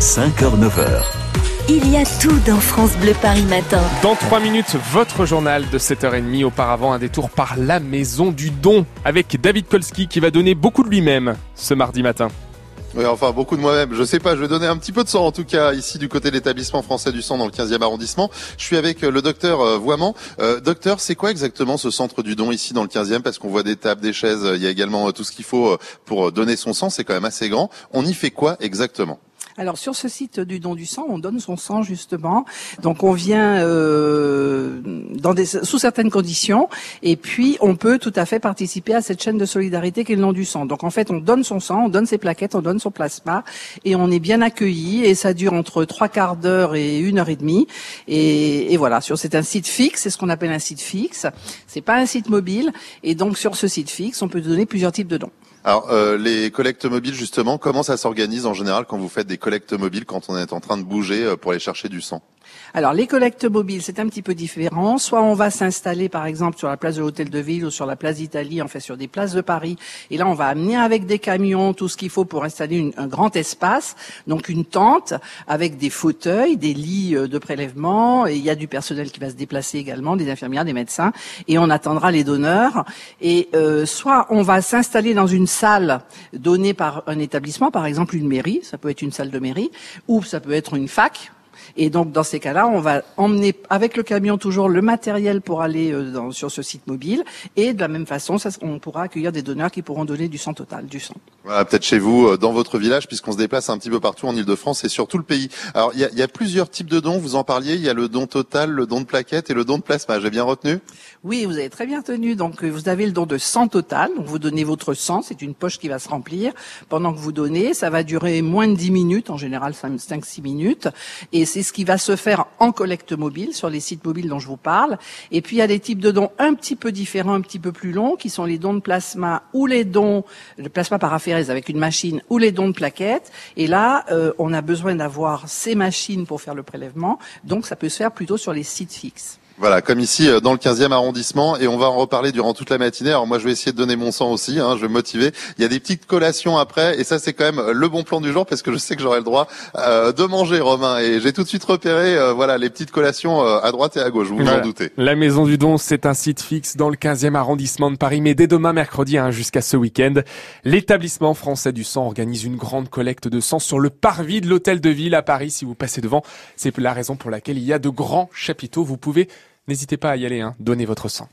5h-9h. Il y a tout dans France Bleu Paris Matin. Dans 3 minutes, votre journal de 7h30. Auparavant, un détour par la Maison du Don avec David Kolski qui va donner beaucoup de lui-même ce mardi matin. Oui, enfin, beaucoup de moi-même. Je sais pas, je vais donner un petit peu de sang, en tout cas, ici, du côté de l'établissement français du sang, dans le 15e arrondissement. Je suis avec euh, le docteur euh, Voiement. Euh, docteur, c'est quoi exactement ce centre du don ici, dans le 15e Parce qu'on voit des tables, des chaises, il y a également tout ce qu'il faut pour donner son sang, c'est quand même assez grand. On y fait quoi exactement? Alors sur ce site du don du sang, on donne son sang justement. Donc on vient euh, sous certaines conditions et puis on peut tout à fait participer à cette chaîne de solidarité qu'est le don du sang. Donc en fait on donne son sang, on donne ses plaquettes, on donne son plasma et on est bien accueilli et ça dure entre trois quarts d'heure et une heure et demie. Et, et voilà, sur c'est un site fixe, c'est ce qu'on appelle un site fixe. C'est pas un site mobile et donc sur ce site fixe on peut donner plusieurs types de dons. Alors, euh, les collectes mobiles, justement, comment ça s'organise en général quand vous faites des collectes mobiles, quand on est en train de bouger euh, pour aller chercher du sang? Alors les collectes mobiles, c'est un petit peu différent. Soit on va s'installer par exemple sur la place de l'Hôtel de Ville ou sur la place d'Italie, en fait sur des places de Paris. Et là, on va amener avec des camions tout ce qu'il faut pour installer un grand espace, donc une tente avec des fauteuils, des lits euh, de prélèvement. Et il y a du personnel qui va se déplacer également, des infirmières, des médecins. Et on attendra les donneurs. Et euh, soit on va s'installer dans une salle donnée par un établissement, par exemple une mairie, ça peut être une salle de mairie, ou ça peut être une fac et donc dans ces cas-là, on va emmener avec le camion toujours le matériel pour aller euh, dans, sur ce site mobile. Et de la même façon, ça, on pourra accueillir des donneurs qui pourront donner du sang total, du sang. Voilà, peut-être chez vous, euh, dans votre village, puisqu'on se déplace un petit peu partout en Ile-de-France et sur tout le pays. Alors il y a, y a, plusieurs types de dons. Vous en parliez. Il y a le don total, le don de plaquettes et le don de plasma. J'ai bien retenu? Oui, vous avez très bien tenu. Donc euh, vous avez le don de sang total. Donc vous donnez votre sang. C'est une poche qui va se remplir pendant que vous donnez. Ça va durer moins de 10 minutes, en général 5-6 minutes. Et c'est ce qui va se faire en collecte mobile sur les sites mobiles dont je vous parle. Et puis il y a des types de dons un petit peu différents, un petit peu plus longs, qui sont les dons de plasma ou les dons de plasma paraphérèse avec une machine ou les dons de plaquettes. Et là, euh, on a besoin d'avoir ces machines pour faire le prélèvement. Donc ça peut se faire plutôt sur les sites fixes. Voilà, comme ici euh, dans le 15e arrondissement, et on va en reparler durant toute la matinée. Alors moi, je vais essayer de donner mon sang aussi, hein, je vais me motiver. Il y a des petites collations après, et ça, c'est quand même le bon plan du jour, parce que je sais que j'aurai le droit euh, de manger, Romain. Et j'ai tout de suite repéré, euh, voilà, les petites collations à droite et à gauche. Vous vous en doutez. La Maison du Don, c'est un site fixe dans le 15e arrondissement de Paris, mais dès demain mercredi hein, jusqu'à ce week-end, l'établissement français du sang organise une grande collecte de sang sur le parvis de l'hôtel de ville à Paris. Si vous passez devant, c'est la raison pour laquelle il y a de grands chapiteaux. Vous pouvez N'hésitez pas à y aller, hein. donnez votre sang.